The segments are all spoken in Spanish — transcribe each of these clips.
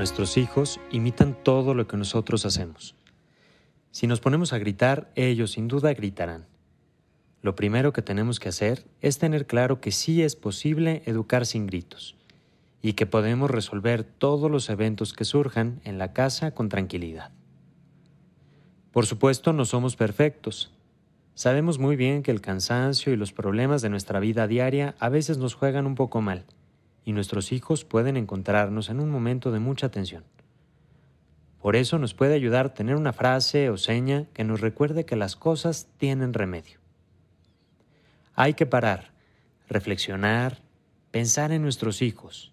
Nuestros hijos imitan todo lo que nosotros hacemos. Si nos ponemos a gritar, ellos sin duda gritarán. Lo primero que tenemos que hacer es tener claro que sí es posible educar sin gritos y que podemos resolver todos los eventos que surjan en la casa con tranquilidad. Por supuesto, no somos perfectos. Sabemos muy bien que el cansancio y los problemas de nuestra vida diaria a veces nos juegan un poco mal y nuestros hijos pueden encontrarnos en un momento de mucha tensión. Por eso nos puede ayudar tener una frase o seña que nos recuerde que las cosas tienen remedio. Hay que parar, reflexionar, pensar en nuestros hijos,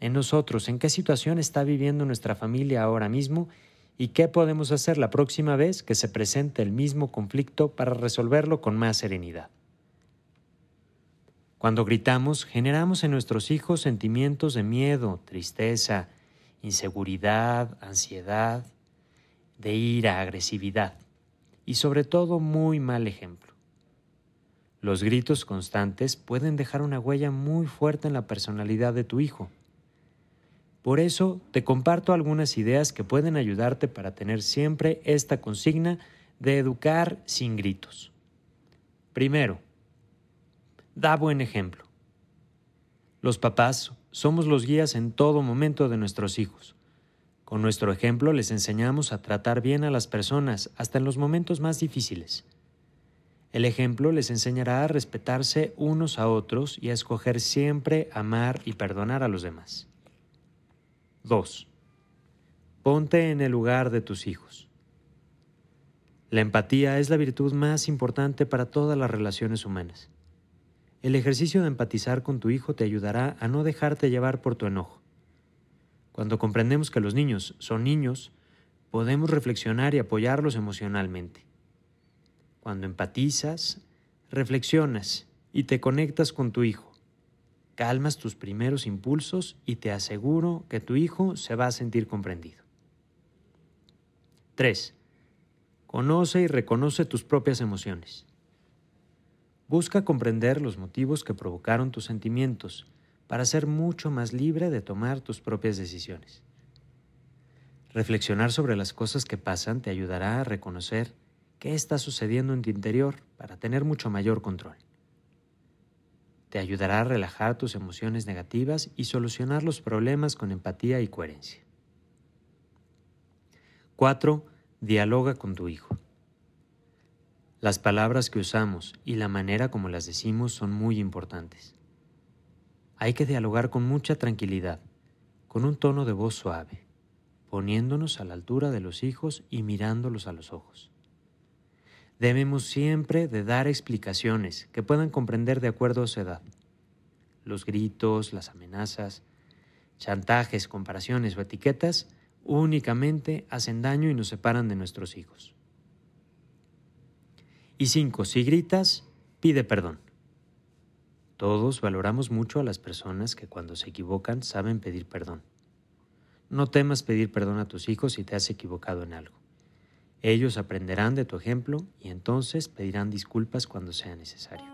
en nosotros, en qué situación está viviendo nuestra familia ahora mismo y qué podemos hacer la próxima vez que se presente el mismo conflicto para resolverlo con más serenidad. Cuando gritamos, generamos en nuestros hijos sentimientos de miedo, tristeza, inseguridad, ansiedad, de ira, agresividad y sobre todo muy mal ejemplo. Los gritos constantes pueden dejar una huella muy fuerte en la personalidad de tu hijo. Por eso te comparto algunas ideas que pueden ayudarte para tener siempre esta consigna de educar sin gritos. Primero, da buen ejemplo. Los papás somos los guías en todo momento de nuestros hijos. Con nuestro ejemplo les enseñamos a tratar bien a las personas hasta en los momentos más difíciles. El ejemplo les enseñará a respetarse unos a otros y a escoger siempre amar y perdonar a los demás. 2. Ponte en el lugar de tus hijos. La empatía es la virtud más importante para todas las relaciones humanas. El ejercicio de empatizar con tu hijo te ayudará a no dejarte llevar por tu enojo. Cuando comprendemos que los niños son niños, podemos reflexionar y apoyarlos emocionalmente. Cuando empatizas, reflexionas y te conectas con tu hijo. Calmas tus primeros impulsos y te aseguro que tu hijo se va a sentir comprendido. 3. Conoce y reconoce tus propias emociones. Busca comprender los motivos que provocaron tus sentimientos para ser mucho más libre de tomar tus propias decisiones. Reflexionar sobre las cosas que pasan te ayudará a reconocer qué está sucediendo en tu interior para tener mucho mayor control. Te ayudará a relajar tus emociones negativas y solucionar los problemas con empatía y coherencia. 4. Dialoga con tu hijo. Las palabras que usamos y la manera como las decimos son muy importantes. Hay que dialogar con mucha tranquilidad, con un tono de voz suave, poniéndonos a la altura de los hijos y mirándolos a los ojos. Debemos siempre de dar explicaciones que puedan comprender de acuerdo a su edad. Los gritos, las amenazas, chantajes, comparaciones o etiquetas únicamente hacen daño y nos separan de nuestros hijos. Y cinco, si gritas, pide perdón. Todos valoramos mucho a las personas que cuando se equivocan saben pedir perdón. No temas pedir perdón a tus hijos si te has equivocado en algo. Ellos aprenderán de tu ejemplo y entonces pedirán disculpas cuando sea necesario.